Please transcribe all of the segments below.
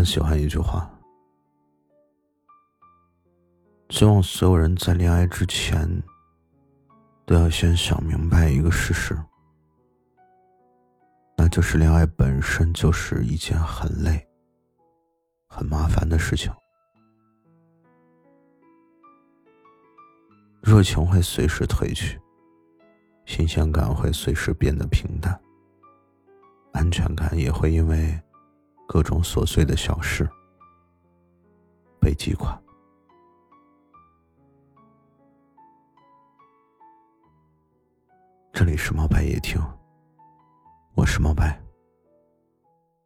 很喜欢一句话，希望所有人在恋爱之前，都要先想明白一个事实，那就是恋爱本身就是一件很累、很麻烦的事情。热情会随时褪去，新鲜感会随时变得平淡，安全感也会因为各种琐碎的小事被击垮。这里是猫白夜听，我是猫白。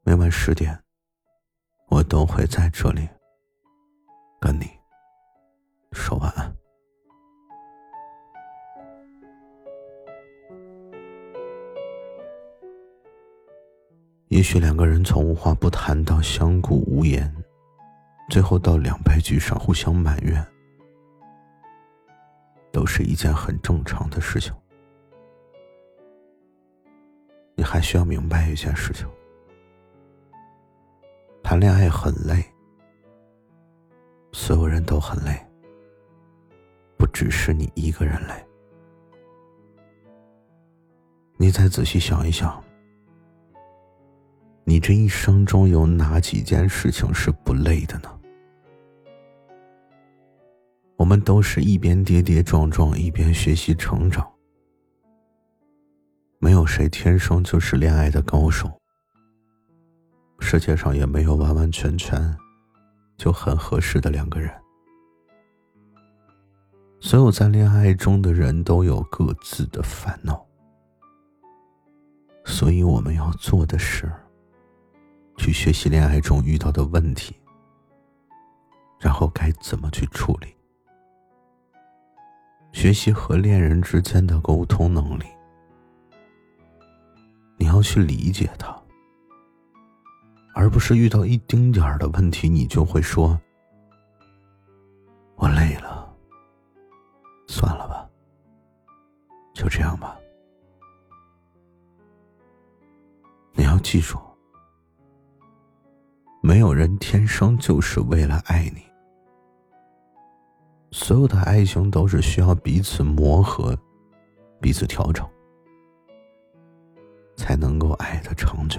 每晚十点，我都会在这里也许两个人从无话不谈到相顾无言，最后到两败俱伤、互相埋怨，都是一件很正常的事情。你还需要明白一件事情：谈恋爱很累，所有人都很累，不只是你一个人累。你再仔细想一想。你这一生中有哪几件事情是不累的呢？我们都是一边跌跌撞撞，一边学习成长。没有谁天生就是恋爱的高手。世界上也没有完完全全就很合适的两个人。所有在恋爱中的人都有各自的烦恼，所以我们要做的是。去学习恋爱中遇到的问题，然后该怎么去处理。学习和恋人之间的沟通能力，你要去理解他，而不是遇到一丁点儿的问题，你就会说：“我累了，算了吧，就这样吧。”你要记住。没有人天生就是为了爱你，所有的爱情都是需要彼此磨合、彼此调整，才能够爱的长久。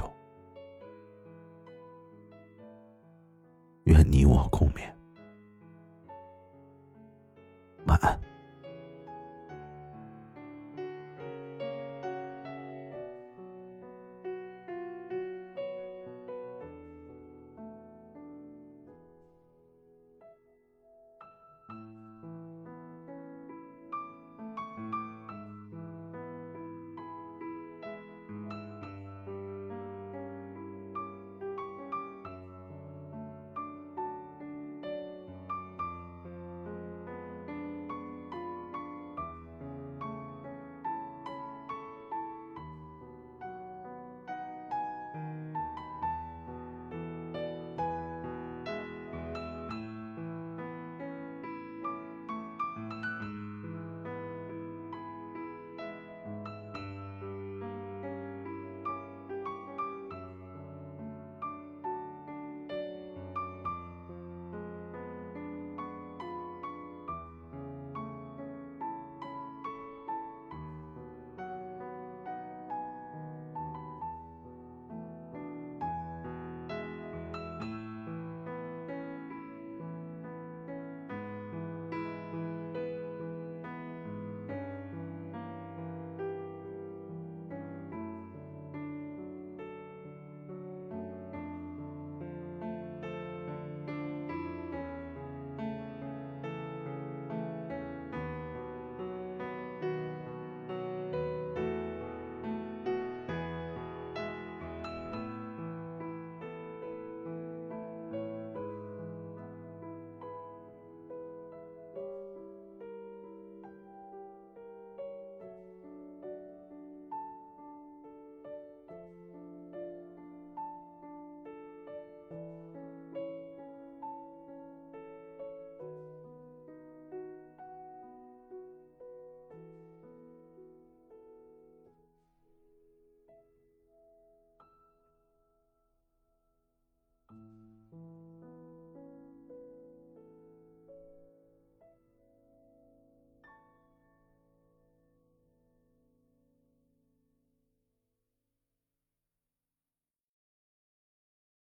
愿你我共勉，晚安。